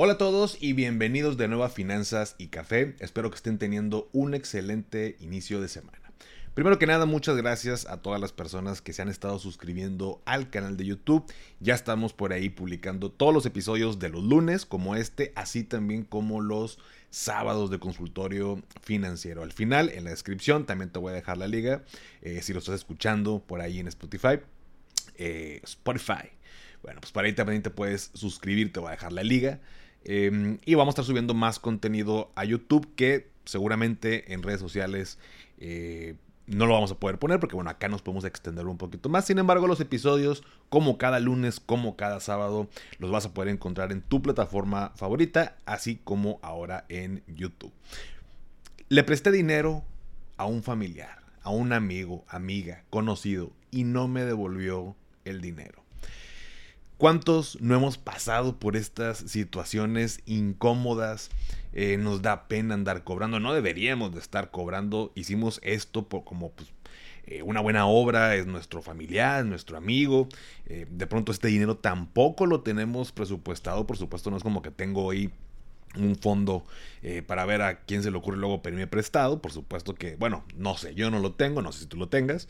Hola a todos y bienvenidos de nuevo a Finanzas y Café. Espero que estén teniendo un excelente inicio de semana. Primero que nada, muchas gracias a todas las personas que se han estado suscribiendo al canal de YouTube. Ya estamos por ahí publicando todos los episodios de los lunes, como este, así también como los sábados de consultorio financiero. Al final, en la descripción, también te voy a dejar la liga. Eh, si lo estás escuchando por ahí en Spotify. Eh, Spotify. Bueno, pues para ahí también te puedes suscribir, te voy a dejar la liga. Em, y vamos a estar subiendo más contenido a YouTube que seguramente en redes sociales eh, no lo vamos a poder poner porque bueno, acá nos podemos extender un poquito más. Sin embargo, los episodios, como cada lunes, como cada sábado, los vas a poder encontrar en tu plataforma favorita, así como ahora en YouTube. Le presté dinero a un familiar, a un amigo, amiga, conocido, y no me devolvió el dinero. ¿Cuántos no hemos pasado por estas situaciones incómodas? Eh, nos da pena andar cobrando, no deberíamos de estar cobrando. Hicimos esto por, como pues, eh, una buena obra, es nuestro familiar, es nuestro amigo. Eh, de pronto este dinero tampoco lo tenemos presupuestado, por supuesto no es como que tengo hoy un fondo para ver a quién se le ocurre luego pedirme prestado. Por supuesto que, bueno, no sé, yo no lo tengo, no sé si tú lo tengas.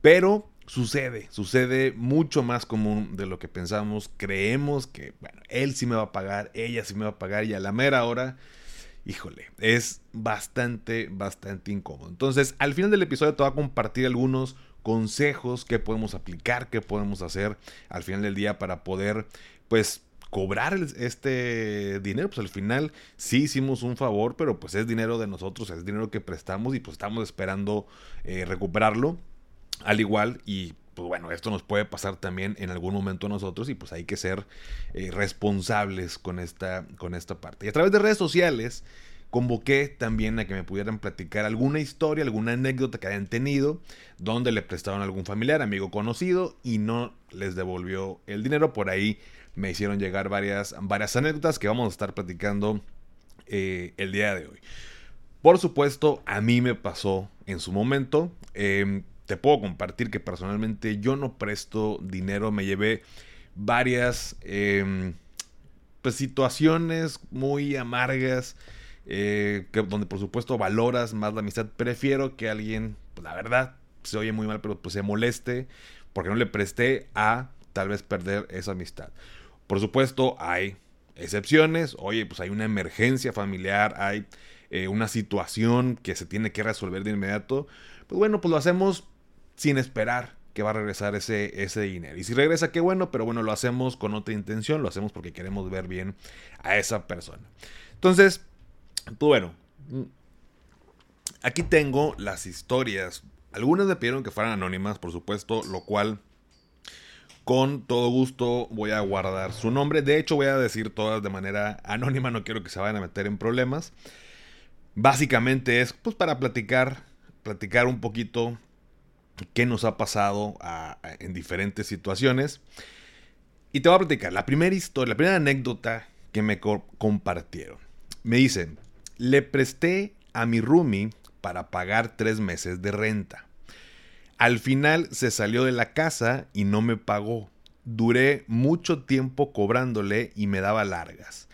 Pero sucede, sucede mucho más común de lo que pensamos. Creemos que, bueno, él sí me va a pagar, ella sí me va a pagar y a la mera hora, híjole, es bastante, bastante incómodo. Entonces, al final del episodio te voy a compartir algunos consejos que podemos aplicar, que podemos hacer al final del día para poder, pues, cobrar este dinero, pues al final sí hicimos un favor, pero pues es dinero de nosotros, es dinero que prestamos y pues estamos esperando eh, recuperarlo al igual y pues bueno, esto nos puede pasar también en algún momento a nosotros y pues hay que ser eh, responsables con esta, con esta parte. Y a través de redes sociales convoqué también a que me pudieran platicar alguna historia, alguna anécdota que hayan tenido, donde le prestaron a algún familiar, amigo conocido y no les devolvió el dinero. Por ahí me hicieron llegar varias, varias anécdotas que vamos a estar platicando eh, el día de hoy. Por supuesto, a mí me pasó en su momento. Em, te puedo compartir que personalmente yo no presto dinero, me llevé varias em, pues, situaciones muy amargas, eh, donde por supuesto valoras más la amistad. Prefiero que alguien, pues, la verdad, se oye muy mal, pero pues se moleste porque no le presté a tal vez perder esa amistad. Por supuesto, hay excepciones. Oye, pues hay una emergencia familiar, hay eh, una situación que se tiene que resolver de inmediato. Pues bueno, pues lo hacemos sin esperar que va a regresar ese, ese dinero. Y si regresa, qué bueno, pero bueno, lo hacemos con otra intención, lo hacemos porque queremos ver bien a esa persona. Entonces, pues bueno, aquí tengo las historias. Algunas me pidieron que fueran anónimas, por supuesto, lo cual con todo gusto voy a guardar su nombre. De hecho, voy a decir todas de manera anónima, no quiero que se vayan a meter en problemas. Básicamente es pues para platicar, platicar un poquito qué nos ha pasado en diferentes situaciones. Y te voy a platicar la primera historia, la primera anécdota que me compartieron. Me dicen, le presté a mi roomie para pagar tres meses de renta. Al final se salió de la casa y no me pagó. Duré mucho tiempo cobrándole y me daba largas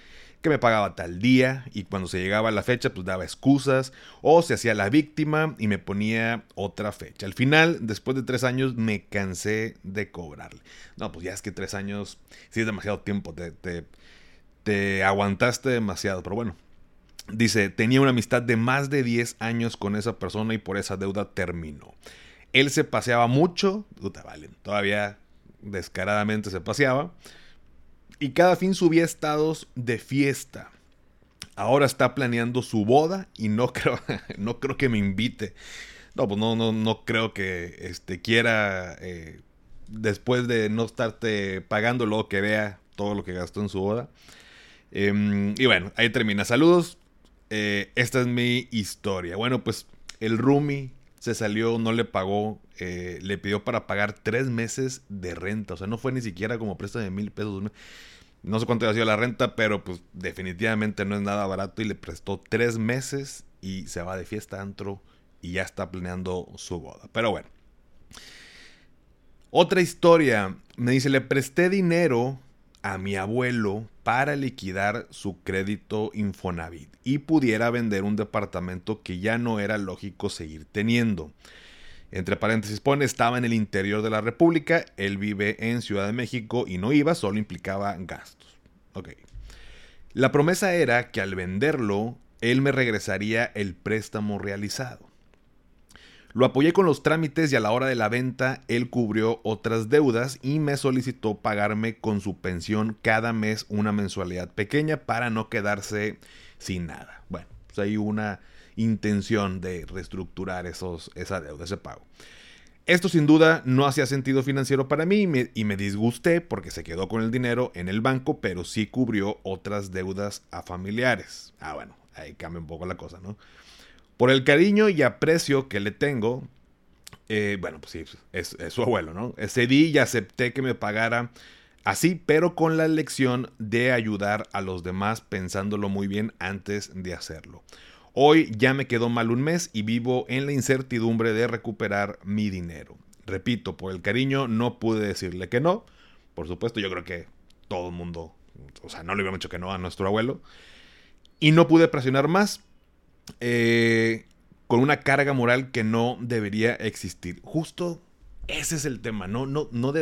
que me pagaba tal día y cuando se llegaba la fecha pues daba excusas o se hacía la víctima y me ponía otra fecha. Al final, después de tres años, me cansé de cobrarle. No, pues ya es que tres años, sí es demasiado tiempo, te, te, te aguantaste demasiado, pero bueno. Dice, tenía una amistad de más de 10 años con esa persona y por esa deuda terminó. Él se paseaba mucho, todavía descaradamente se paseaba y cada fin subía estados de fiesta. Ahora está planeando su boda y no creo, no creo que me invite. No, pues no, no, no creo que este, quiera, eh, después de no estarte pagando, luego que vea todo lo que gastó en su boda. Em, y bueno, ahí termina. Saludos. eh, esta es mi historia. Bueno, pues el Rumi se salió, no le pagó, eh, le pidió para pagar tres meses de renta. O sea, no fue ni siquiera como préstamo de mil pesos. No sé cuánto había sido la renta, pero pues definitivamente no es nada barato y le prestó tres meses y se va de fiesta antro y ya está planeando su boda. Pero bueno. Otra historia. Me dice, le presté dinero a mi abuelo para liquidar su crédito Infonavit y pudiera vender un departamento que ya no era lógico seguir teniendo. Entre paréntesis pone, estaba en el interior de la República, él vive en Ciudad de México y no iba, solo implicaba gastos. Ok. La promesa era que al venderlo, él me regresaría el préstamo realizado. Lo apoyé con los trámites y a la hora de la venta él cubrió otras deudas y me solicitó pagarme con su pensión cada mes una mensualidad pequeña para no quedarse sin nada. Bueno, pues hay una intención de reestructurar esos, esa deuda, ese pago. Esto sin duda no hacía sentido financiero para mí y me, disgusté porque se quedó con el dinero en el banco, pero sí cubrió otras deudas a familiares. Ah, bueno, ahí cambia un poco la cosa, ¿no? Por el cariño y aprecio que le tengo, eh, bueno, pues sí, es, es, su abuelo, ¿no? Cedí y acepté que me pagara así, pero con la lección de ayudar a los demás pensándolo muy bien antes de hacerlo. Hoy ya me quedó mal un mes y vivo en la incertidumbre de recuperar mi dinero. Repito, por el cariño no pude decirle que no. Por supuesto, yo creo que todo el mundo, o sea, no le hubiera dicho que no a nuestro abuelo. Y no pude presionar más eh, con una carga moral que no debería existir. Justo ese es el tema, no, no, no,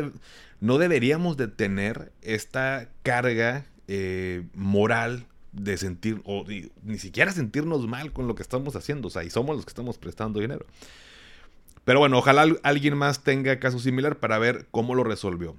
no deberíamos de tener esta carga eh, moral de sentir, o ni siquiera sentirnos mal con lo que estamos haciendo, o sea, y somos los que estamos prestando dinero. Pero bueno, ojalá alguien más tenga caso similar para ver cómo lo resolvió.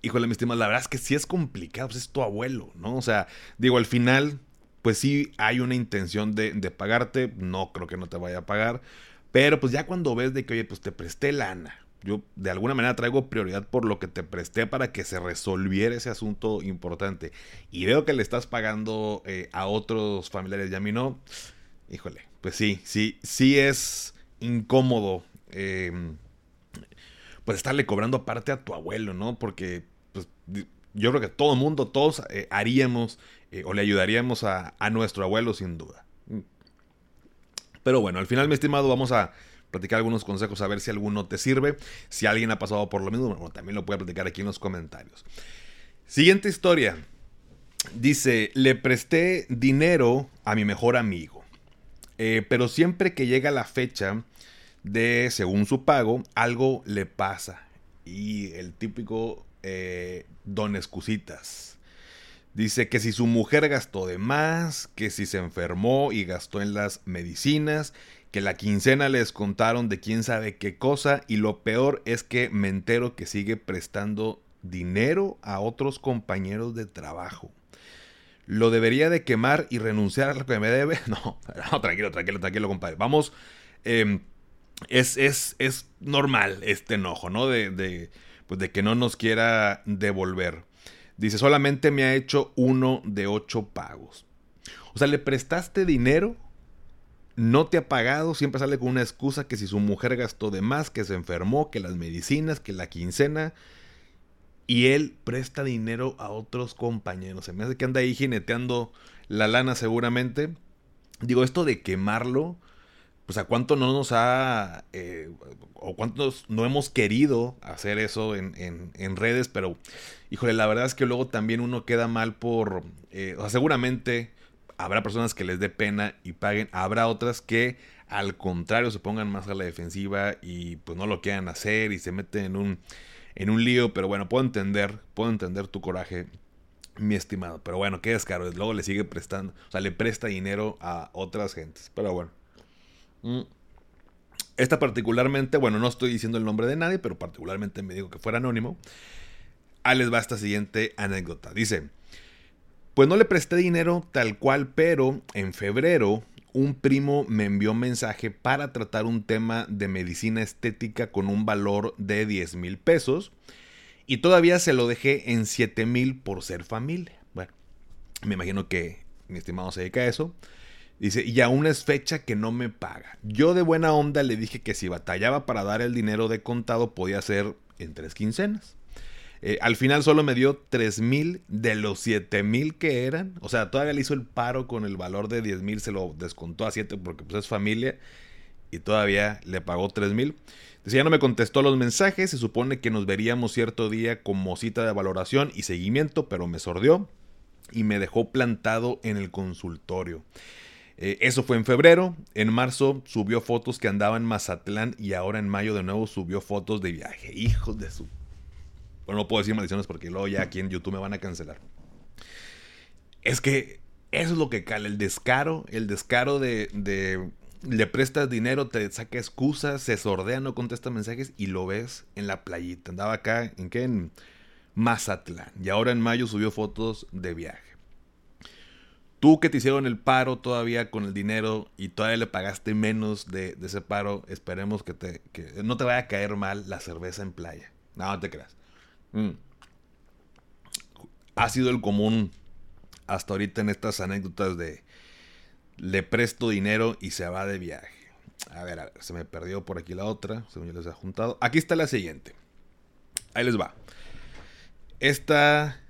Híjole, mi estimado, la verdad es que sí es complicado, pues es tu abuelo, ¿no? O sea, digo, al final, pues sí hay una intención de, de pagarte, no creo que no te vaya a pagar, pero pues ya cuando ves de que, oye, pues te presté lana, yo de alguna manera traigo prioridad por lo que te presté para que se resolviera ese asunto importante. Y veo que le estás pagando eh, a otros familiares y a mí no. Híjole, pues sí, sí, sí es incómodo. Em, pues estarle cobrando aparte a tu abuelo, ¿no? Porque pues, yo creo que todo el mundo, todos eh, haríamos eh, o le ayudaríamos a, a nuestro abuelo sin duda. Pero bueno, al final, mi estimado, vamos a platicar algunos consejos a ver si alguno te sirve. Si alguien ha pasado por lo mismo, bueno, también lo puede platicar aquí en los comentarios. Siguiente historia. Dice, le presté dinero a mi mejor amigo, eh, pero siempre que llega la fecha de, según su pago, algo le pasa. Y el típico eh, don excusitas. Dice que si su mujer gastó de más, que si se enfermó y gastó en las medicinas que la quincena les contaron de quién sabe qué cosa y lo peor es que me entero que sigue prestando dinero a otros compañeros de trabajo. ¿Lo debería de quemar y renunciar a lo que me debe? No, tranquilo, tranquilo, tranquilo, compadre. Vamos, em, es, es, es, normal este enojo, ¿no? De, de, pues de que no nos quiera devolver. Dice, solamente me ha hecho uno de ocho pagos. O sea, le prestaste dinero no te ha pagado, siempre sale con una excusa que si su mujer gastó de más, que se enfermó, que las medicinas, que la quincena. Y él presta dinero a otros compañeros. Se me hace que anda ahí jineteando la lana seguramente. Digo, esto de quemarlo, pues a cuánto no nos ha, eh, o cuántos no hemos querido hacer eso en, en, redes, pero híjole, la verdad es que luego también uno queda mal por, eh, o sea, seguramente habrá personas que les dé pena y paguen, habrá otras que al contrario se pongan más a la defensiva y pues no lo quieran hacer y se meten en un, en un lío, pero bueno, puedo entender, puedo entender tu coraje, mi estimado, pero bueno, qué descaro, luego le sigue prestando, o sea, le presta dinero a otras gentes, pero bueno. Mm. Esta particularmente, bueno, no estoy diciendo el nombre de nadie, pero particularmente me digo que fuera anónimo. Ahí les va esta siguiente anécdota. Dice, pues no le presté dinero tal cual, pero en febrero un primo me envió un mensaje para tratar un tema de medicina estética con un valor de 10 mil pesos y todavía se lo dejé en 7 mil por ser familia. Bueno, me imagino que mi estimado se dedica a eso. Dice, y aún es fecha que no me paga. Yo de buena onda le dije que si batallaba para dar el dinero de contado podía ser en tres quincenas. Eh, al final solo me dio 3 mil de los 7 mil que eran. O sea, todavía le hizo el paro con el valor de 10 mil, se lo descontó a 7 porque pues es familia. Y todavía le pagó 3 mil. Ya no me contestó los mensajes. Se supone que nos veríamos cierto día como cita de valoración y seguimiento, pero me sordió y me dejó plantado en el consultorio. Eh, eso fue en febrero. En marzo subió fotos que andaba en Mazatlán y ahora en mayo de nuevo subió fotos de viaje. Hijos de su... No puedo decir maldiciones porque luego ya aquí en YouTube me van a cancelar. Es que eso es lo que cala, el descaro, el descaro de, de le prestas dinero, te saca excusas, se sordea, no contesta mensajes y lo ves en la playita. Andaba acá, ¿en qué? En Mazatlán. Y ahora en mayo subió fotos de viaje. Tú que te hicieron el paro todavía con el dinero y todavía le pagaste menos de, ese paro, esperemos que, te, que no te vaya a caer mal la cerveza en playa. No, no te creas. Mm. Ha sido el común hasta ahorita en estas anécdotas de le presto dinero y se va de viaje. A ver, se me perdió por aquí la otra, según yo les he juntado. Aquí está la siguiente. Ahí les va. Esta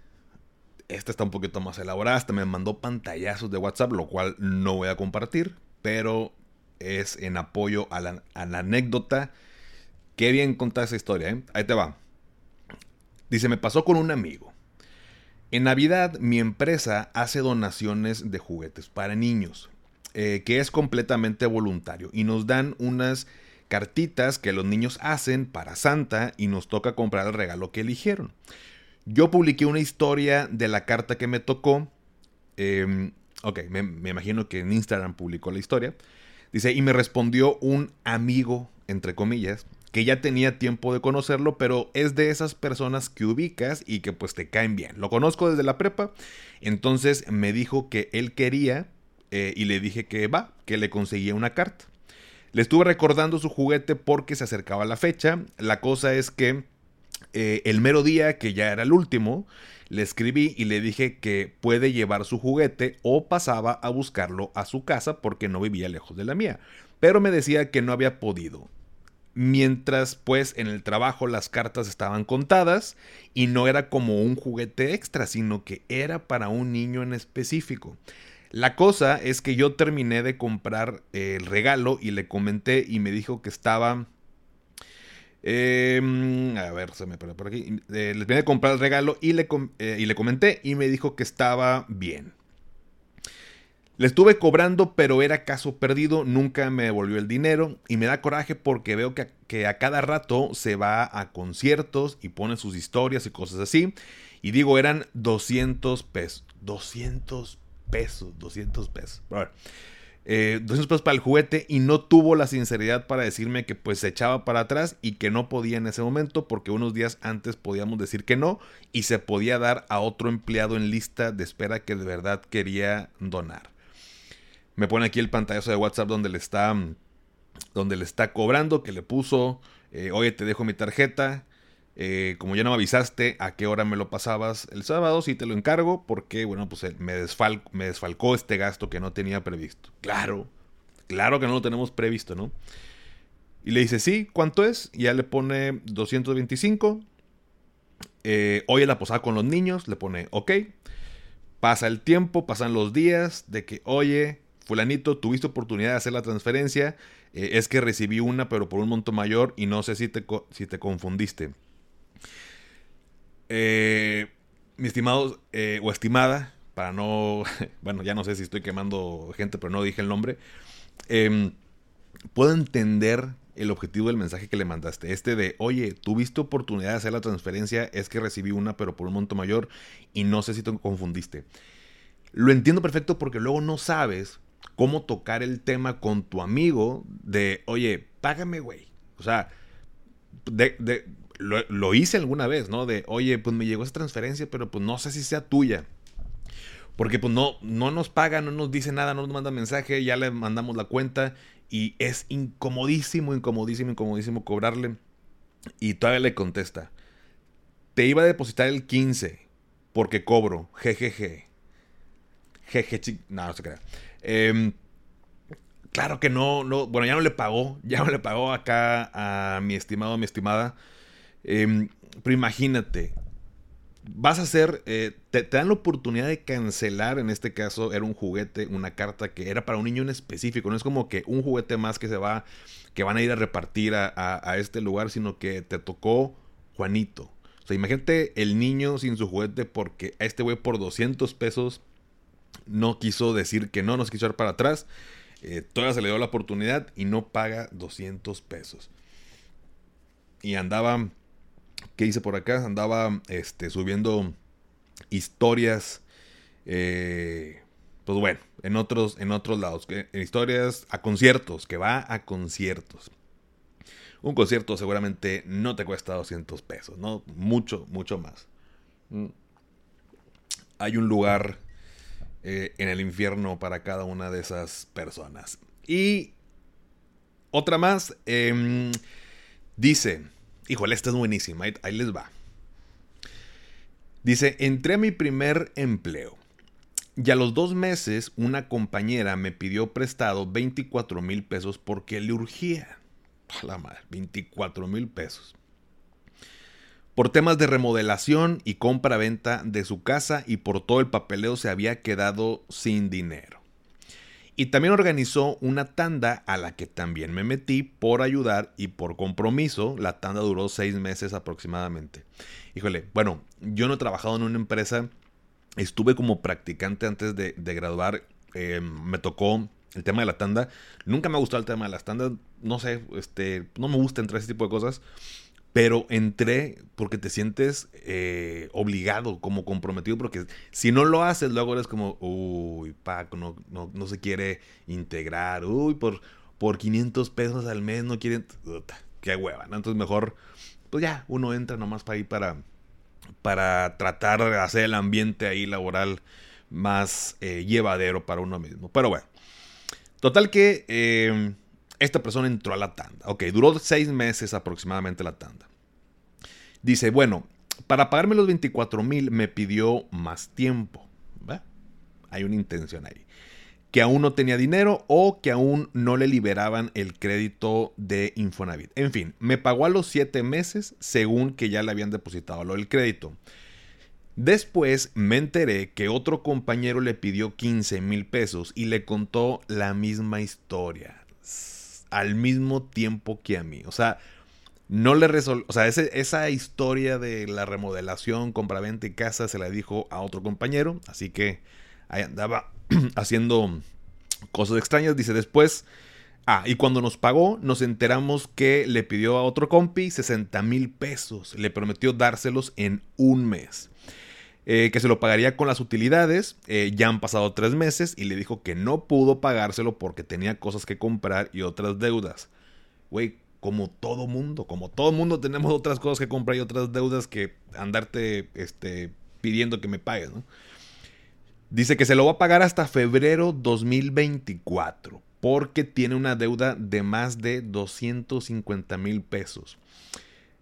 esta está un poquito más elaborada. Hasta me mandó pantallazos de WhatsApp, lo cual no voy a compartir. Pero es en apoyo a la, anécdota. Qué bien contar esa historia, ¿eh? Ahí te va. Dice, me pasó con un amigo. En Navidad mi empresa hace donaciones de juguetes para niños, eh, que es completamente voluntario, y nos dan unas cartitas que los niños hacen para Santa y nos toca comprar el regalo que eligieron. Yo publiqué una historia de la carta que me tocó. Em, ok, me, me, imagino que en Instagram publicó la historia. Dice, y me respondió un amigo, entre comillas, que ya tenía tiempo de conocerlo, pero es de esas personas que ubicas y que pues te caen bien. Lo conozco desde la prepa, entonces me dijo que él quería eh, y le dije que va, que le conseguía una carta. Le estuve recordando su juguete porque se acercaba la fecha. La cosa es que eh, el mero día, que ya era el último, le escribí y le dije que puede llevar su juguete o pasaba a buscarlo a su casa porque no vivía lejos de la mía. Pero me decía que no había podido. Mientras pues en el trabajo las cartas estaban contadas y no era como un juguete extra, sino que era para un niño en específico. La cosa es que yo terminé de comprar el regalo y le comenté y me dijo que estaba Em, a ver, se me perdió por aquí. Eh, le vine a comprar el regalo y le, eh, y le comenté y me dijo que estaba bien. Le estuve cobrando, pero era caso perdido, nunca me devolvió el dinero y me da coraje porque veo que, a cada rato se va a conciertos y pone sus historias y cosas así. Y digo, eran 200 pesos. 200 pesos, 200 pesos. A ver, eh, 200 pesos para el juguete y no tuvo la sinceridad para decirme que pues se echaba para atrás y que no podía en ese momento porque unos días antes podíamos decir que no y se podía dar a otro empleado en lista de espera que de verdad quería donar. Me pone aquí el pantallazo de WhatsApp donde le está, donde le está cobrando, que le puso, eh, oye te dejo mi tarjeta, eh, como ya no me avisaste a qué hora me lo pasabas el sábado, sí te lo encargo porque, bueno, pues me, me desfalcó este gasto que no tenía previsto. Claro, claro que no lo tenemos previsto, ¿no? Y le dice, sí, ¿cuánto es? Y ya le pone 225. Eh, hoy en la posada con los niños, le pone, ok. Pasa el tiempo, pasan los días de que, oye, fulanito, tuviste oportunidad de hacer la transferencia. es que recibí una, pero por un monto mayor y no sé si te, si te confundiste. Eh, mi estimado eh, o estimada, para no, bueno, ya no sé si estoy quemando gente, pero no dije el nombre, em, puedo entender el objetivo del mensaje que le mandaste. Este de, oye, tuviste oportunidad de hacer la transferencia, es que recibí una, pero por un monto mayor y no sé si te confundiste. Lo entiendo perfecto porque luego no sabes cómo tocar el tema con tu amigo de, oye, págame, güey. O sea, lo, hice alguna vez, ¿no? De, oye, pues me llegó esa transferencia, pero pues no sé si sea tuya. Porque pues no, no nos paga, no nos dice nada, no nos manda mensaje, ya le mandamos la cuenta y es incomodísimo, incomodísimo, incomodísimo cobrarle. Y todavía le contesta, te iba a depositar el 15 porque cobro, jejeje. Jeje, no, no se crea. Em, claro que no, no, bueno, ya no le pagó, ya no le pagó acá a mi estimado, a mi estimada. Em, pero imagínate, vas a hacer, eh, te, dan la oportunidad de cancelar, en este caso era un juguete, una carta que era para un niño en específico, no es como que un juguete más que se va, que van a ir a repartir a, este lugar, sino que te tocó Juanito. O sea, imagínate el niño sin su juguete porque a este güey por 200 pesos no quiso decir que no, nos quiso dar para atrás. Eh, todavía se le dio la oportunidad y no paga 200 pesos. Y andaba ¿Qué hice por acá? Andaba este, subiendo historias. Eh, pues bueno, en otros, en otros lados. historias a conciertos, que va a conciertos. Un concierto seguramente no te cuesta 200 pesos, ¿no? Mucho, mucho más. Mm. Hay un lugar eh, en el infierno para cada una de esas personas. Y otra más, em, dice, Híjole, esta es buenísima. Ahí, les va. Dice, entré a mi primer empleo. Y a los dos meses, una compañera me pidió prestado 24 mil pesos porque le urgía. A la madre, 24 mil pesos. Por temas de remodelación y compra-venta de su casa y por todo el papeleo se había quedado sin dinero. Y también organizó una tanda a la que también me metí por ayudar y por compromiso. La tanda duró seis meses aproximadamente. Híjole, bueno, yo no he trabajado en una empresa. Estuve como practicante antes de, graduar. Eh, me tocó el tema de la tanda. Nunca me ha gustado el tema de las tandas. No sé, este, no me gusta entrar a ese tipo de cosas. Pero entré porque te sientes eh, obligado, como comprometido, porque si no lo haces, luego eres como, uy, Paco, no, no, se quiere integrar, uy, por, por 500 pesos al mes no quieren, qué hueva, ¿no? Entonces mejor, pues ya, uno entra nomás para ahí para, para tratar de hacer el ambiente ahí laboral más eh, llevadero para uno mismo. Pero bueno, total que... Eh, esta persona entró a la tanda. Ok, duró seis meses aproximadamente la tanda. Dice, bueno, para pagarme los 24 mil me pidió más tiempo. Hay una intención ahí. Que aún no tenía dinero o que aún no le liberaban el crédito de Infonavit. En fin, me pagó a los siete meses según que ya le habían depositado lo del crédito. Después me enteré que otro compañero le pidió 15 mil pesos y le contó la misma historia al mismo tiempo que a mí. O sea, no le resolvió. O sea, esa historia de la remodelación, compraventa y casa se la dijo a otro compañero. Así que ahí andaba haciendo cosas extrañas. Dice después. Ah, y cuando nos pagó, nos enteramos que le pidió a otro compi 60 mil pesos. Le prometió dárselos en un mes. Eh, que se lo pagaría con las utilidades. Eh, ya han pasado tres meses y le dijo que no pudo pagárselo porque tenía cosas que comprar y otras deudas. Güey, como todo mundo, como todo mundo tenemos otras cosas que comprar y otras deudas que andarte este, pidiendo que me pagues, Dice que se lo va a pagar hasta febrero 2024 porque tiene una deuda de más de 250 mil pesos.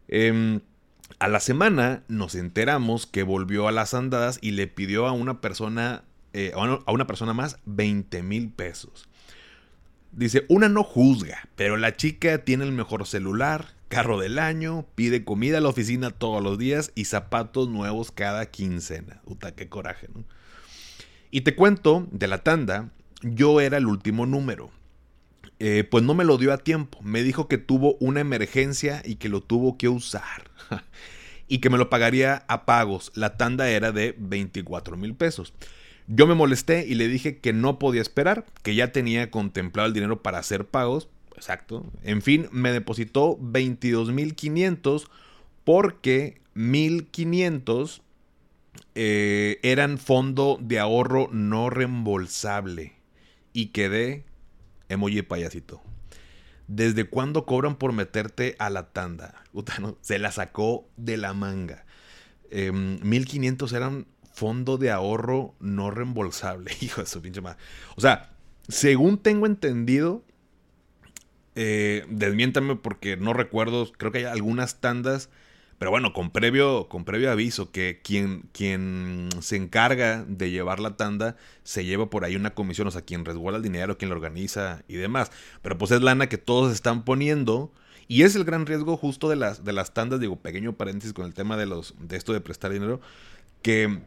Eh, a la semana nos enteramos que volvió a las andadas y le pidió a una persona, eh, a una persona más 20 mil pesos. Dice, una no juzga, pero la chica tiene el mejor celular, carro del año, pide comida a la oficina todos los días y zapatos nuevos cada quincena. Puta, qué coraje. Y te cuento, de la tanda, yo era el último número. Eh, pues no me lo dio a tiempo. Me dijo que tuvo una emergencia y que lo tuvo que usar. y que me lo pagaría a pagos. La tanda era de 24 mil pesos. Yo me molesté y le dije que no podía esperar, que ya tenía contemplado el dinero para hacer pagos. Exacto. En fin, me depositó 22 mil 500 porque 1500 eh, eran fondo de ahorro no reembolsable. Y quedé emoji payasito. ¿Desde cuándo cobran por meterte a la tanda? se la sacó de la manga. 1500 em, eran fondo de ahorro no reembolsable. Hijo de su pinche madre. O sea, según tengo entendido, eh, desmiéntame porque no recuerdo, creo que hay algunas tandas Pero bueno, con previo, con previo aviso que quien, quien se encarga de llevar la tanda se lleva por ahí una comisión, o sea, quien resguarda el dinero, quien lo organiza y demás. Pero pues es lana que todos están poniendo. Y es el gran riesgo justo de las, de las tandas, digo, pequeño paréntesis con el tema de, los, de esto de prestar dinero, que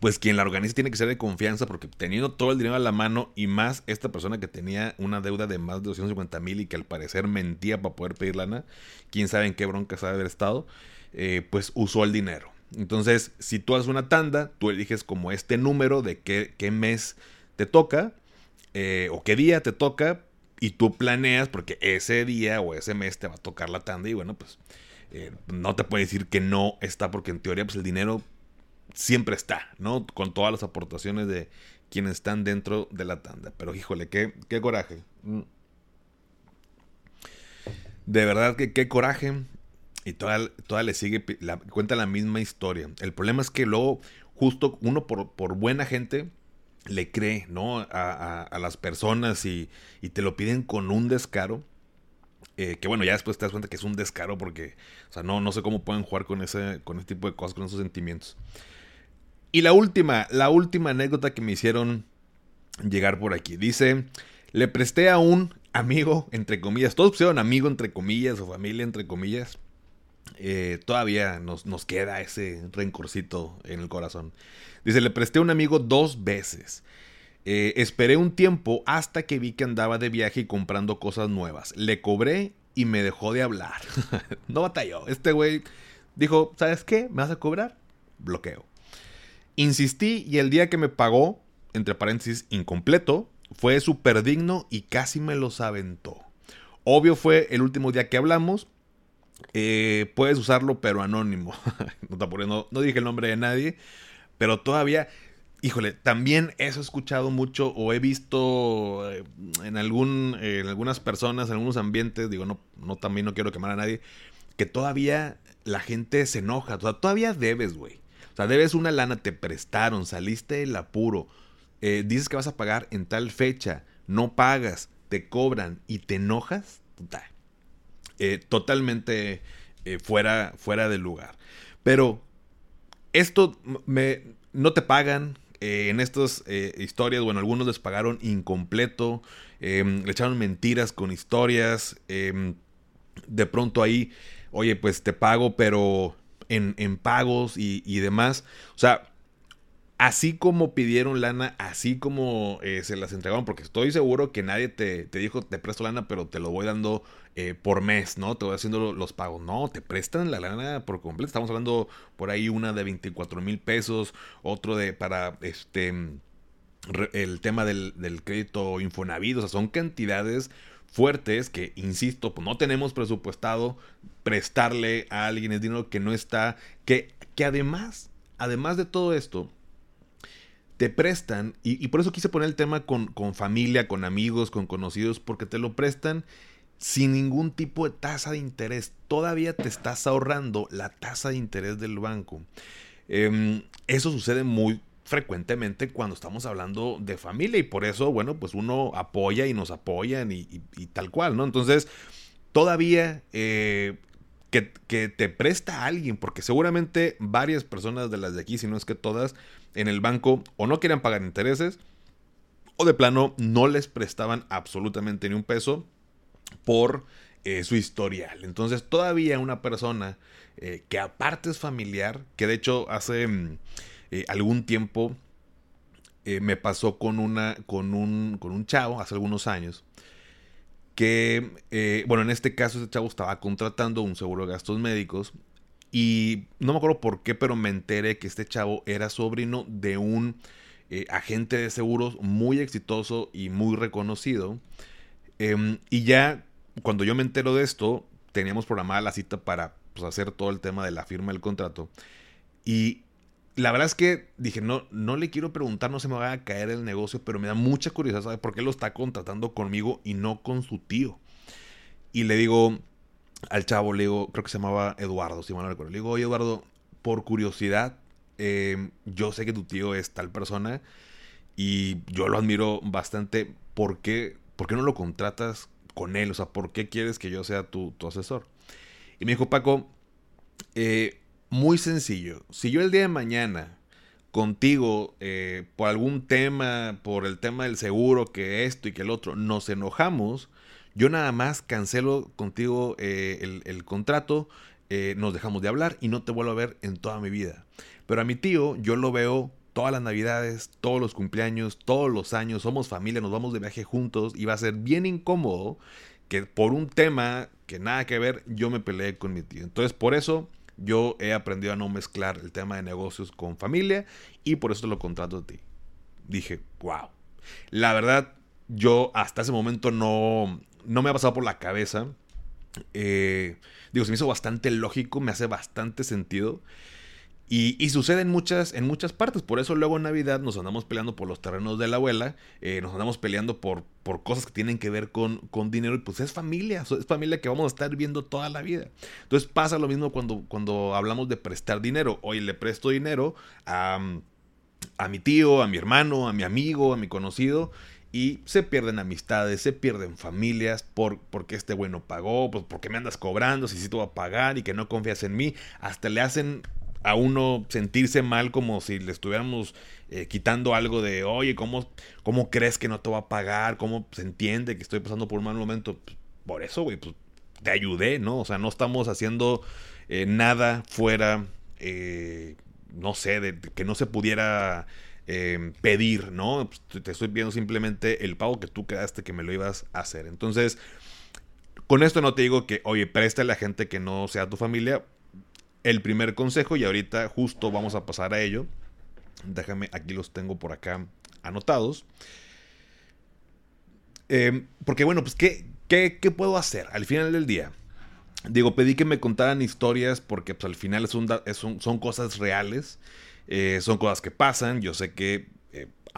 pues quien la organiza tiene que ser de confianza porque teniendo todo el dinero a la mano y más esta persona que tenía una deuda de más de 250 mil y que al parecer mentía para poder pedir lana, quién sabe en qué bronca sabe haber estado, eh, pues usó el dinero. Entonces, si tú haces una tanda, tú eliges como este número de qué, qué mes te toca eh, o qué día te toca y tú planeas porque ese día o ese mes te va a tocar la tanda y bueno, pues eh, no te puede decir que no está porque en teoría pues el dinero siempre está, ¿no? Con todas las aportaciones de quienes están dentro de la tanda. Pero híjole, qué, qué coraje. Mm. De verdad que qué coraje. Y toda, toda le sigue, la, cuenta la misma historia. El problema es que luego, justo uno por, por buena gente, le cree, ¿no? A, las personas y, y, te lo piden con un descaro. Eh, que bueno, ya después te das cuenta que es un descaro porque, o sea, no, no sé cómo pueden jugar con ese, con ese tipo de cosas, con esos sentimientos. Y la última, la última anécdota que me hicieron llegar por aquí. Dice, le presté a un amigo, entre comillas, todos pusieron amigo, entre comillas, o familia, entre comillas. Eh, todavía nos, nos, queda ese rencorcito en el corazón. Dice, le presté a un amigo dos veces. Eh, esperé un tiempo hasta que vi que andaba de viaje y comprando cosas nuevas. Le cobré y me dejó de hablar. no batalló. Este güey dijo, ¿sabes qué? ¿Me vas a cobrar? Bloqueo. Insistí y el día que me pagó, entre paréntesis, incompleto, fue súper digno y casi me los aventó. Obvio fue el último día que hablamos. Eh, puedes usarlo, pero anónimo. no, no dije el nombre de nadie, pero todavía híjole, también eso he escuchado mucho o he visto eh, en, algún, en algunas personas, en algunos ambientes, digo, no, no también no quiero quemar a nadie, que todavía la gente se enoja, o sea, todavía debes, güey sea, debes una lana, te prestaron, saliste del apuro, eh, dices que vas a pagar en tal fecha, no pagas, te cobran y te enojas, eh, totalmente eh, fuera, fuera del lugar. Pero esto me, no te pagan. en estas historias, bueno, algunos les pagaron incompleto, em, le echaron mentiras con historias. Em, de pronto ahí, oye, pues te pago, pero en, pagos y, demás. O sea, así como pidieron lana, así como eh, se las entregaron, porque estoy seguro que nadie te, dijo, te presto lana, pero te lo voy dando eh, por mes, ¿no? Te voy haciendo los pagos. No, te prestan la lana por completo. Estamos hablando por ahí una de 24 mil pesos, otro de para este el tema del, del crédito Infonavit. O sea, son cantidades fuertes que, insisto, pues no tenemos presupuestado prestarle a alguien el dinero que no está, que, que además, además de todo esto, te prestan, y, por eso quise poner el tema con, con, familia, con amigos, con conocidos, porque te lo prestan sin ningún tipo de tasa de interés. Todavía te estás ahorrando la tasa de interés del banco. Em, eso sucede muy frecuentemente cuando estamos hablando de familia y por eso, bueno, pues uno apoya y nos apoyan y, tal cual, ¿no? Entonces, todavía eh, que, te presta alguien, porque seguramente varias personas de las de aquí, si no es que todas, en el banco o no querían pagar intereses o de plano no les prestaban absolutamente ni un peso por eh, su historial. Entonces, todavía una persona eh, que aparte es familiar, que de hecho hace... Eh, algún tiempo eh, me pasó con, una, con, un, con un chavo hace algunos años que, eh, bueno, en este caso ese chavo estaba contratando un seguro de gastos médicos y no me acuerdo por qué, pero me enteré que este chavo era sobrino de un agente de seguros muy exitoso y muy reconocido. Em, y ya cuando yo me entero de esto, teníamos programada la cita para pues, hacer todo el tema de la firma del contrato. Y la verdad es que dije, no, no le quiero preguntar, no se me va a caer el negocio, pero me da mucha curiosidad saber por qué lo está contratando conmigo y no con su tío. Y le digo al chavo, le digo, creo que se llamaba Eduardo, si mal no recuerdo. Le digo, oye Eduardo, por curiosidad, em, yo sé que tu tío es tal persona y yo lo admiro bastante. ¿Por qué, no lo contratas con él? O sea, ¿por qué quieres que yo sea tu, tu asesor? Y me dijo, Paco, Eh, muy sencillo. Si yo el día de mañana contigo eh, por algún tema, por el tema del seguro, que esto y que el otro, nos enojamos, yo nada más cancelo contigo eh, el, contrato, nos dejamos de hablar y no te vuelvo a ver en toda mi vida. Pero a mi tío yo lo veo todas las navidades, todos los cumpleaños, todos los años, somos familia, nos vamos de viaje juntos y va a ser bien incómodo que por un tema que nada que ver yo me peleé con mi tío. Entonces por eso yo he aprendido a no mezclar el tema de negocios con familia y por eso te lo contrato a ti. Dije, wow. La verdad, yo hasta ese momento no, no me ha pasado por la cabeza. Eh, digo, se me hizo bastante lógico, me hace bastante sentido. Y, sucede en muchas, en muchas partes. Por eso luego en Navidad nos andamos peleando por los terrenos de la abuela. Eh, nos andamos peleando por, por cosas que tienen que ver con, con, dinero. Y pues es familia. Es familia que vamos a estar viendo toda la vida. Entonces pasa lo mismo cuando, cuando hablamos de prestar dinero. Hoy le presto dinero a, a mi tío, a mi hermano, a mi amigo, a mi conocido y se pierden amistades, se pierden familias por, porque este bueno pagó, pues porque me andas cobrando, si sí te voy a pagar y que no confías en mí, hasta le hacen a uno sentirse mal como si le estuviéramos eh, quitando algo de, oye, ¿cómo, ¿cómo crees que no te va a pagar? ¿Cómo se entiende que estoy pasando por un mal momento? Pues, por eso, güey, pues te ayudé, ¿no? O sea, no estamos haciendo eh, nada fuera, eh, no sé, de, que no se pudiera pedir, ¿no? Pues, te estoy pidiendo simplemente el pago que tú quedaste que me lo ibas a hacer. Entonces, con esto no te digo que, oye, presta a la gente que no sea tu familia, el primer consejo y ahorita justo vamos a pasar a ello. Déjame, aquí los tengo por acá anotados. Em, porque bueno, pues ¿qué, ¿qué, puedo hacer al final del día? Digo, pedí que me contaran historias porque pues, al final es son cosas reales, eh, son cosas que pasan. Yo sé que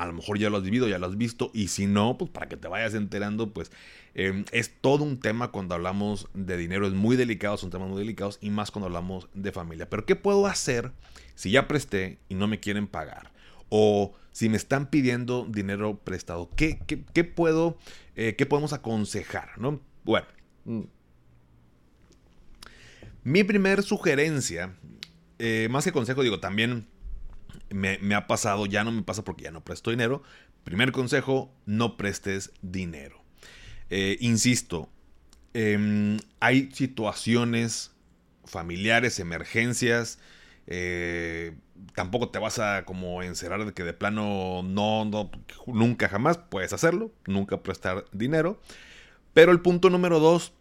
a lo mejor ya lo has vivido, ya lo has visto, y si no, pues para que te vayas enterando, pues Em, es todo un tema cuando hablamos de dinero, es muy delicado, son temas muy delicados y más cuando hablamos de familia. Pero ¿qué puedo hacer si ya presté y no me quieren pagar? O si me están pidiendo dinero prestado, ¿qué, puedo, eh, qué podemos aconsejar? ¿no? Bueno, mm. mi primer sugerencia, eh, más que consejo, digo, también me, ha pasado, ya no me pasa porque ya no presto dinero. Primer consejo, no prestes dinero. Eh, insisto, em, hay situaciones familiares, emergencias. Eh, tampoco te vas a como encerrar de que de plano no, no, nunca jamás puedes hacerlo, nunca prestar dinero. Pero el punto número dos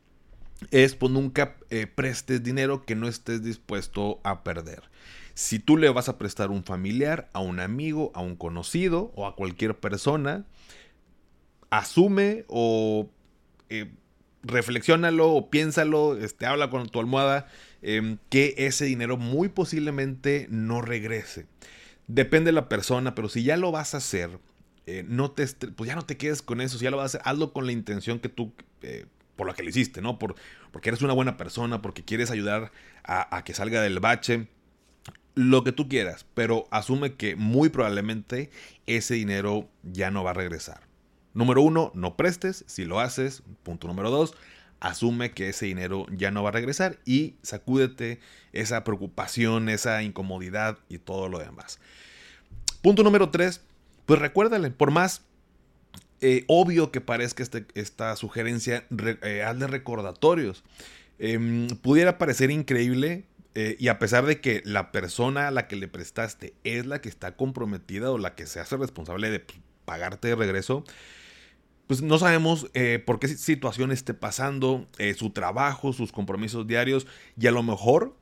es pues nunca eh, prestes dinero que no estés dispuesto a perder. Si tú le vas a prestar un familiar, a un amigo, a un conocido o a cualquier persona, asume o eh, reflexiónalo o piénsalo, este, habla con tu almohada, em, que ese dinero muy posiblemente no regrese. Depende de la persona, pero si ya lo vas a hacer, eh, no te, pues ya no te quedes con eso, si ya lo vas a hacer, hazlo con la intención que tú, eh, por la que lo hiciste, ¿no? Por, porque eres una buena persona, porque quieres ayudar a que salga del bache lo que tú quieras, pero asume que muy probablemente ese dinero ya no va a regresar. Número uno, no prestes. Si lo haces, punto número dos, asume que ese dinero ya no va a regresar y sacúdete esa preocupación, esa incomodidad y todo lo demás. Punto número tres, pues recuérdale, por más eh, obvio que parezca este, esta sugerencia, eh, hazle recordatorios. Em, pudiera parecer increíble eh, y a pesar de que la persona a la que le prestaste es la que está comprometida o la que se hace responsable de pagarte de regreso, pues no sabemos eh, por qué situación esté pasando, eh, su trabajo, sus compromisos diarios, y a lo mejor,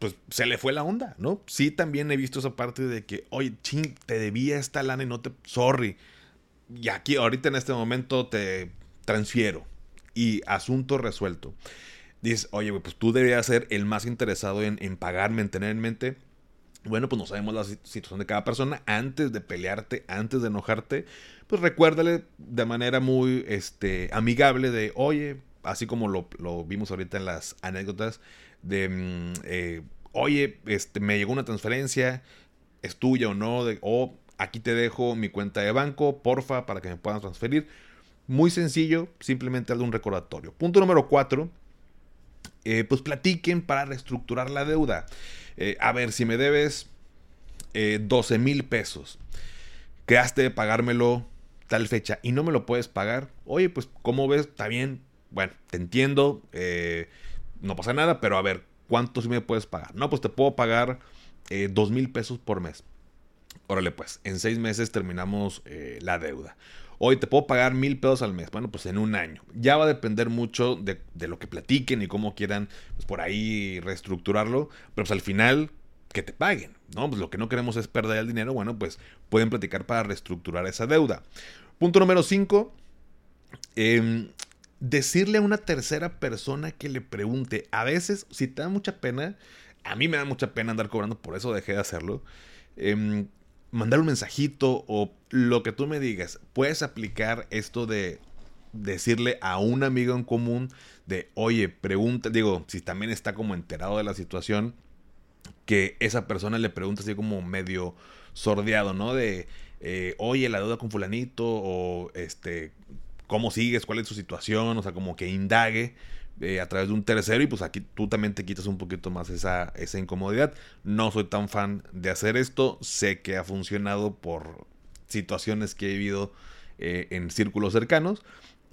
pues se le fue la onda, ¿no? Sí, también he visto esa parte de que, oye, ching, te debía esta lana y no te. Sorry. Y aquí, ahorita en este momento, te transfiero. Y asunto resuelto. Dices, oye, pues tú deberías ser el más interesado en, en pagarme, en tener en mente bueno, pues no sabemos la situación de cada persona. Antes de pelearte, antes de enojarte, pues recuérdale de manera muy este, amigable de, oye, así como lo, vimos ahorita en las anécdotas, de, mm, eh, oye, este, me llegó una transferencia, es tuya o no, o aquí te dejo mi cuenta de banco, porfa, para que me puedan transferir. Muy sencillo, simplemente hazle un recordatorio. Punto número cuatro, eh, pues platiquen para reestructurar la deuda. Eh, a ver, si me debes 12 mil pesos, quedaste de pagármelo tal fecha y no me lo puedes pagar, oye, pues ¿cómo ves? Está bien, bueno, te entiendo, no pasa nada, pero a ver, ¿cuánto sí me puedes pagar? No, pues te puedo pagar 2 mil pesos por mes. Órale, pues, en seis meses terminamos la deuda. Hoy te puedo pagar mil pesos al mes. Bueno, pues en un año. Ya va a depender mucho de, lo que platiquen y cómo quieran pues, por ahí reestructurarlo. Pero pues al final, que te paguen. ¿no? Pues lo que no queremos es perder el dinero. Bueno, pues pueden platicar para reestructurar esa deuda. Punto número 5. Em, decirle a una tercera persona que le pregunte. A veces, si te da mucha pena, a mí me da mucha pena andar cobrando, por eso dejé de hacerlo. Eh, mandar un mensajito o lo que tú me digas. Puedes aplicar esto de decirle a un amigo en común de, oye, pregunta, digo, si también está como enterado de la situación, que esa persona le pregunta así como medio sordeado, ¿no? De, eh, oye, la deuda con fulanito o este, ¿cómo sigues? ¿Cuál es su situación? O sea, como que indague eh, a través de un tercero y pues aquí tú también te quitas un poquito más esa, esa incomodidad. No soy tan fan de hacer esto, sé que ha funcionado por situaciones que he vivido eh, en círculos cercanos,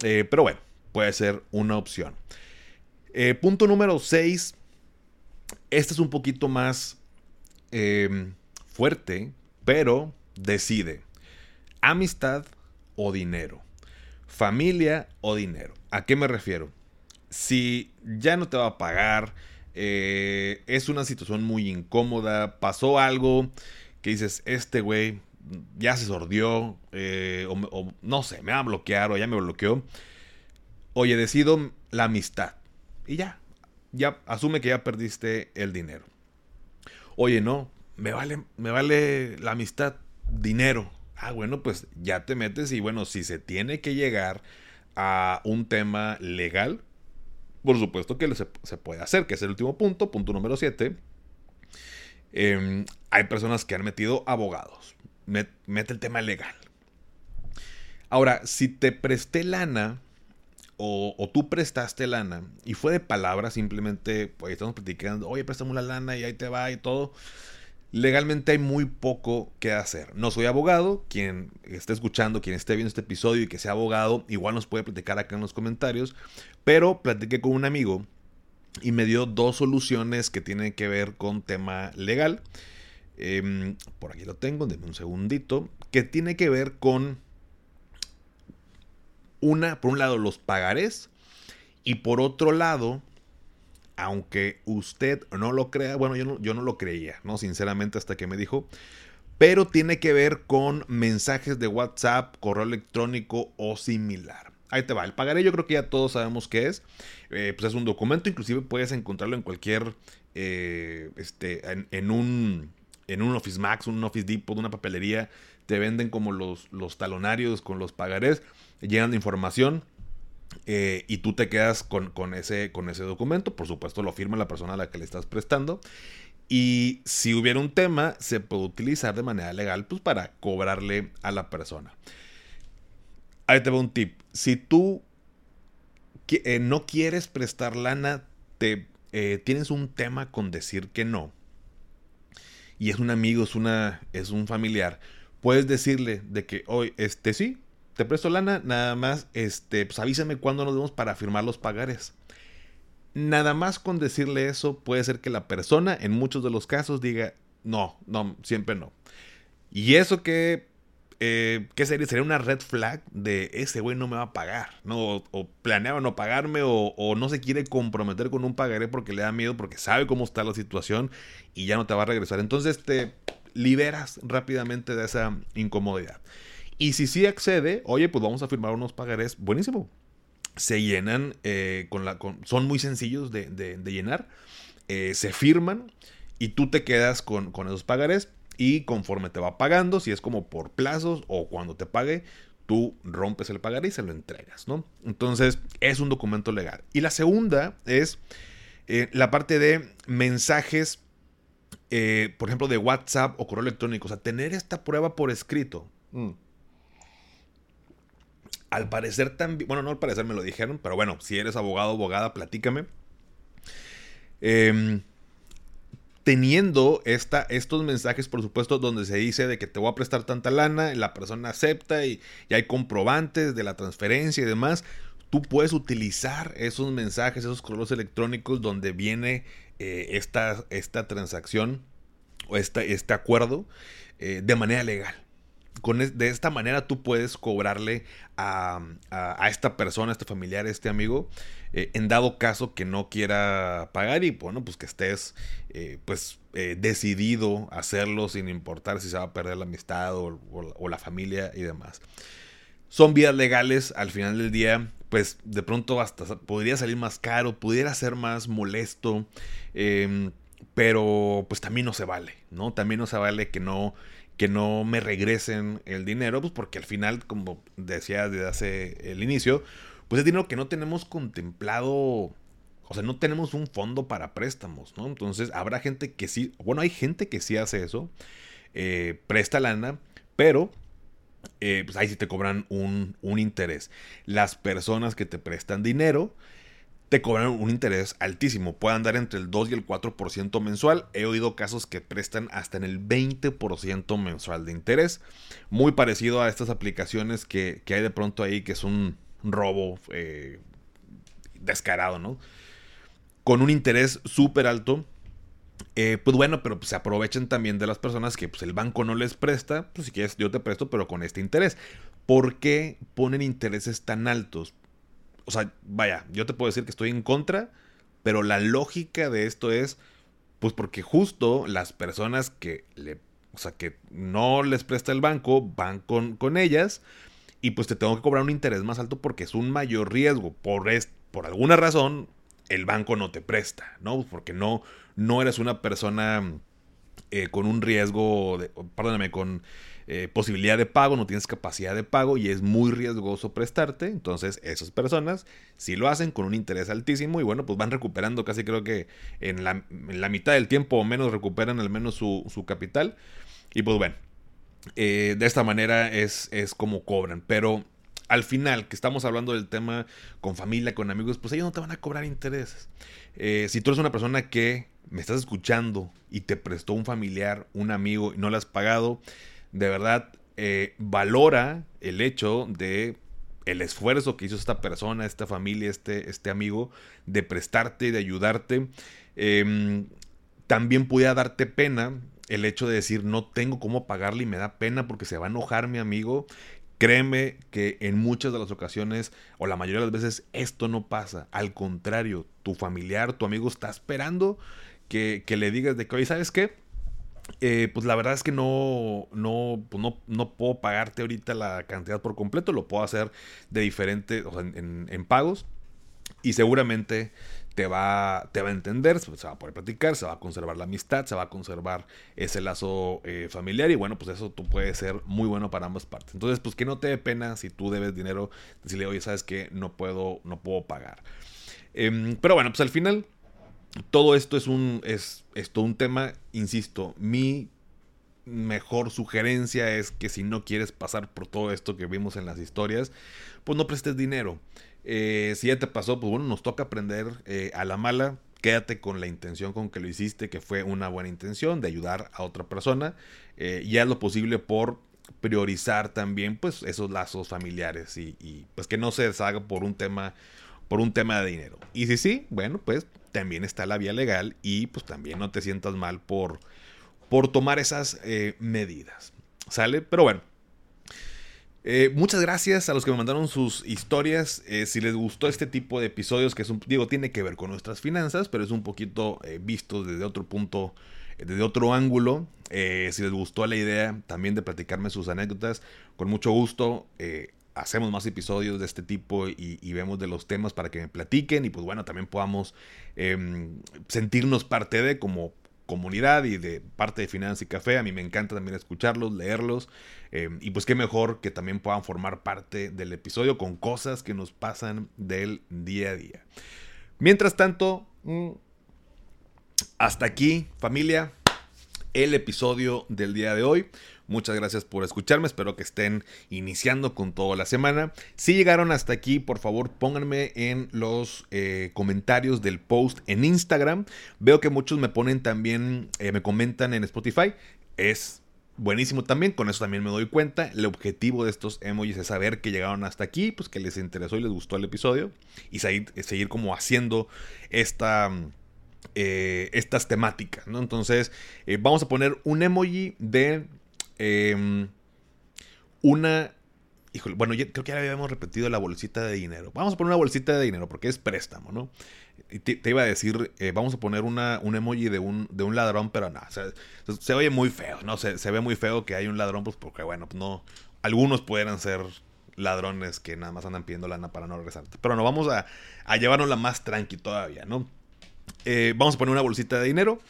eh, pero bueno, puede ser una opción. punto número 6, este es un poquito más em, fuerte, pero decide, amistad o dinero, familia o dinero. ¿A qué me refiero? Si ya no te va a pagar, eh, es una situación muy incómoda, pasó algo que dices, este güey ya se sordió, eh, o, no sé, me va a bloquear o ya me bloqueó. Oye, decido la amistad. Y ya, ya asume que ya perdiste el dinero. Oye, no, me vale, me vale la amistad, dinero. Ah, bueno, pues ya te metes y bueno, si se tiene que llegar a un tema legal, por supuesto que se, puede hacer, que es el último punto, punto número 7. Em, hay personas que han metido abogados. mete el tema legal. Ahora, si te presté lana o, tú prestaste lana y fue de palabra, simplemente, pues estamos platicando, oye, préstame la lana y ahí te va y todo. Legalmente hay muy poco que hacer. No soy abogado, quien esté escuchando, quien esté viendo este episodio y que sea abogado, igual nos puede platicar acá en los comentarios, pero platiqué con un amigo y me dio dos soluciones que tienen que ver con tema legal. Em, por aquí lo tengo, denme un segundito, que tiene que ver con una, por un lado, los pagarés y por otro lado, aunque usted no lo crea, bueno, yo no, yo no lo creía, ¿no? Sinceramente, hasta que me dijo, pero tiene que ver con mensajes de WhatsApp, correo electrónico o similar. Ahí te va, el pagaré yo creo que ya todos sabemos qué es. Eh, pues es un documento, inclusive puedes encontrarlo en cualquier, eh, este, en, un, en un Office Max, un Office Depot, una papelería. Te venden como los, los talonarios con los pagarés, llenan de información eh, y tú te quedas con, ese, con ese documento, por supuesto lo firma la persona a la que le estás prestando. Y si hubiera un tema, se puede utilizar de manera legal pues, para cobrarle a la persona. Ahí te va un tip. Si tú eh, no quieres prestar lana, te, eh, tienes un tema con decir que no, y es un amigo, es, una, es un familiar, puedes decirle de que hoy, este sí, te presto lana, nada más, este, pues avísame cuándo nos vemos para firmar los pagares. Nada más con decirle eso puede ser que la persona en muchos de los casos diga, no, no, siempre no. Y eso que, eh, ¿qué sería? Sería una red flag de ese güey no me va a pagar, ¿no? O, planeaba no pagarme o, o, no se quiere comprometer con un pagaré porque le da miedo, porque sabe cómo está la situación y ya no te va a regresar. Entonces te liberas rápidamente de esa incomodidad. Y si sí accede, oye, pues vamos a firmar unos pagarés, buenísimo. Se llenan eh, con la. son muy sencillos de, llenar. Eh, se firman y tú te quedas con, esos pagarés. Y conforme te va pagando, si es como por plazos o cuando te pague, tú rompes el pagaré y se lo entregas, ¿no? Entonces, es un documento legal. Y la segunda es eh, la parte de mensajes, por ejemplo, de WhatsApp o correo electrónico. O sea, tener esta prueba por escrito. Mm. Al parecer también, bueno, no al parecer me lo dijeron, pero bueno, si eres abogado o abogada, platícame. Em, teniendo esta, estos mensajes, por supuesto, donde se dice de que te voy a prestar tanta lana, la persona acepta y, hay comprobantes de la transferencia y demás, tú puedes utilizar esos mensajes, esos correos electrónicos donde viene eh, esta, esta, transacción o este acuerdo eh, de manera legal. Con de esta manera tú puedes cobrarle a, esta persona, a este familiar, a este amigo, eh, en dado caso que no quiera pagar y bueno, pues que estés eh, pues eh, decidido a hacerlo sin importar si se va a perder la amistad o, la familia y demás. Son vías legales, al final del día, pues de pronto hasta podría salir más caro, pudiera ser más molesto, em, pero pues también no se vale, ¿no? También no se vale que no que no me regresen el dinero, pues porque al final, como decía desde hace el inicio, pues es dinero que no tenemos contemplado, o sea, no tenemos un fondo para préstamos, ¿no? Entonces habrá gente que sí, bueno, hay gente que sí hace eso, eh, presta lana, pero eh, pues ahí sí te cobran un, un interés. Las personas que te prestan dinero, te cobran un interés altísimo. Puede andar entre el 2 y el 4% mensual. He oído casos que prestan hasta en el 20% mensual de interés. Muy parecido a estas aplicaciones que, que hay de pronto ahí que es un, robo eh, descarado, ¿no? Con un interés súper alto. Eh, pues bueno, pero se aprovechan también de las personas que pues, el banco no les presta. Pues si quieres, yo te presto, pero con este interés. ¿Por qué ponen intereses tan altos? O sea, vaya, yo te puedo decir que estoy en contra, pero la lógica de esto es, pues porque justo las personas que le, o sea, que no les presta el banco van con, con ellas y pues te tengo que cobrar un interés más alto porque es un mayor riesgo. Por, por alguna razón, el banco no te presta, ¿no? Porque no, no eres una persona eh, con un riesgo, de, perdóname, con eh, posibilidad de pago, no tienes capacidad de pago y es muy riesgoso prestarte. Entonces, esas personas sí lo hacen con un interés altísimo y bueno, pues van recuperando casi creo que en la, mitad del tiempo o menos recuperan al menos su, su capital. Y pues bueno, eh, de esta manera es, es como cobran. Pero al final, que estamos hablando del tema con familia, con amigos, pues ellos no te van a cobrar intereses. Eh, si tú eres una persona que me estás escuchando y te prestó un familiar, un amigo y no le has pagado, de verdad eh, valora el hecho de el esfuerzo que hizo esta persona, esta familia, este, este amigo, de prestarte, de ayudarte. Em, también pudiera darte pena el hecho de decir no tengo cómo pagarle y me da pena porque se va a enojar mi amigo. Créeme que en muchas de las ocasiones o la mayoría de las veces esto no pasa. Al contrario, tu familiar, tu amigo está esperando que, le digas de que, oye, ¿sabes qué? Eh, pues la verdad es que no, no, pues no, no, puedo pagarte ahorita la cantidad por completo, lo puedo hacer de diferente, en, pagos. Y seguramente te va, te va a entender, se va a poder platicar, se va a conservar la amistad, se va a conservar ese lazo eh, familiar y bueno, pues eso tú puede ser muy bueno para ambas partes. Entonces, pues que no te dé pena si tú debes dinero, decirle, oye, sabes que no puedo, no puedo pagar. Em, pero bueno, pues al final, todo esto es un, es, un tema, insisto, mi mejor sugerencia es que si no quieres pasar por todo esto que vimos en las historias, pues no prestes dinero. Eh, si ya te pasó, pues bueno, nos toca aprender eh, a la mala. Quédate con la intención con que lo hiciste, que fue una buena intención de ayudar a otra persona. Eh, y haz lo posible por priorizar también pues esos lazos familiares y, pues que no se deshaga por un tema por un tema de dinero. Y si sí, bueno, pues también está la vía legal y pues también no te sientas mal por, por tomar esas medidas. ¿Sale? Pero bueno, eh, muchas gracias a los que me mandaron sus historias. Eh, si les gustó este tipo de episodios, que es un, digo, tiene que ver con nuestras finanzas, pero es un poquito eh, visto desde otro punto, desde otro ángulo. si les gustó la idea también de platicarme sus anécdotas, con mucho gusto hacemos más episodios de este tipo y, vemos de los temas para que me platiquen y pues bueno, también podamos em, sentirnos parte de como comunidad y de parte de Finanzas y Café. A mí me encanta también escucharlos, leerlos. Eh, y pues qué mejor que también puedan formar parte del episodio con cosas que nos pasan del día a día. Mientras tanto, mm, hasta aquí familia, el episodio del día de hoy. Muchas gracias por escucharme. Espero que estén iniciando con toda la semana. Si llegaron hasta aquí, por favor pónganme en los eh, comentarios del post en Instagram. Veo que muchos me ponen también, eh, me comentan en Spotify. Es buenísimo también, con eso también me doy cuenta. El objetivo de estos emojis es saber que llegaron hasta aquí, pues que les interesó y les gustó el episodio y seguir, seguir como haciendo esta, eh, estas temáticas, ¿no? Entonces, eh, vamos a poner un emoji de em, una... Híjole, bueno, creo que ya habíamos repetido la bolsita de dinero. Vamos a poner una bolsita de dinero porque es préstamo, ¿no? te, te, iba a decir, eh, vamos a poner una, un emoji de un, de un ladrón, pero no, se oye muy feo, ¿no? Se, se, ve muy feo que hay un ladrón, pues porque, bueno, pues no, algunos pueden ser ladrones que nada más andan pidiendo lana para no regresar. Pero no, vamos a, a llevarnos la más tranqui todavía, ¿no? Eh, vamos a poner una bolsita de dinero.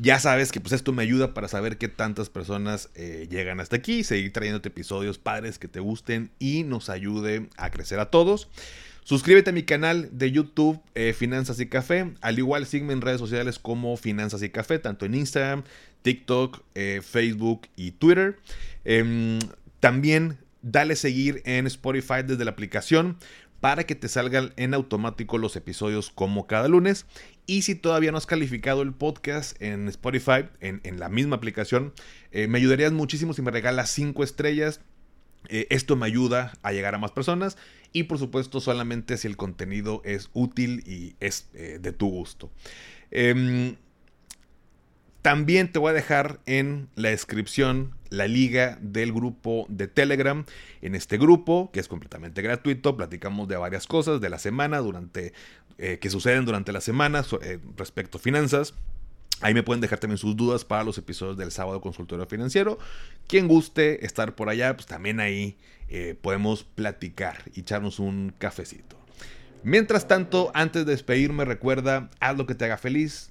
Ya sabes que pues esto me ayuda para saber qué tantas personas eh, llegan hasta aquí, seguir trayéndote episodios padres que te gusten y nos ayude a crecer a todos. Suscríbete a mi canal de YouTube eh, Finanzas y Café. Al igual sígueme en redes sociales como Finanzas y Café, tanto en Instagram, TikTok, eh, Facebook y Twitter. Em, también dale seguir en Spotify desde la aplicación para que te salgan en automático los episodios como cada lunes. Y si todavía no has calificado el podcast en Spotify, en, la misma aplicación, eh, me ayudarías muchísimo si me regalas 5 estrellas eh, esto me ayuda a llegar a más personas y por supuesto solamente si el contenido es útil y es eh, de tu gusto. Em, también te voy a dejar en la descripción la liga del grupo de Telegram. En este grupo, que es completamente gratuito, platicamos de varias cosas de la semana, durante, eh, que suceden durante la semana respecto a finanzas. Ahí me pueden dejar también sus dudas para los episodios del sábado consultorio financiero. Quien guste estar por allá, pues también ahí eh, podemos platicar y echarnos un cafecito. Mientras tanto, antes de despedirme, recuerda, haz lo que te haga feliz,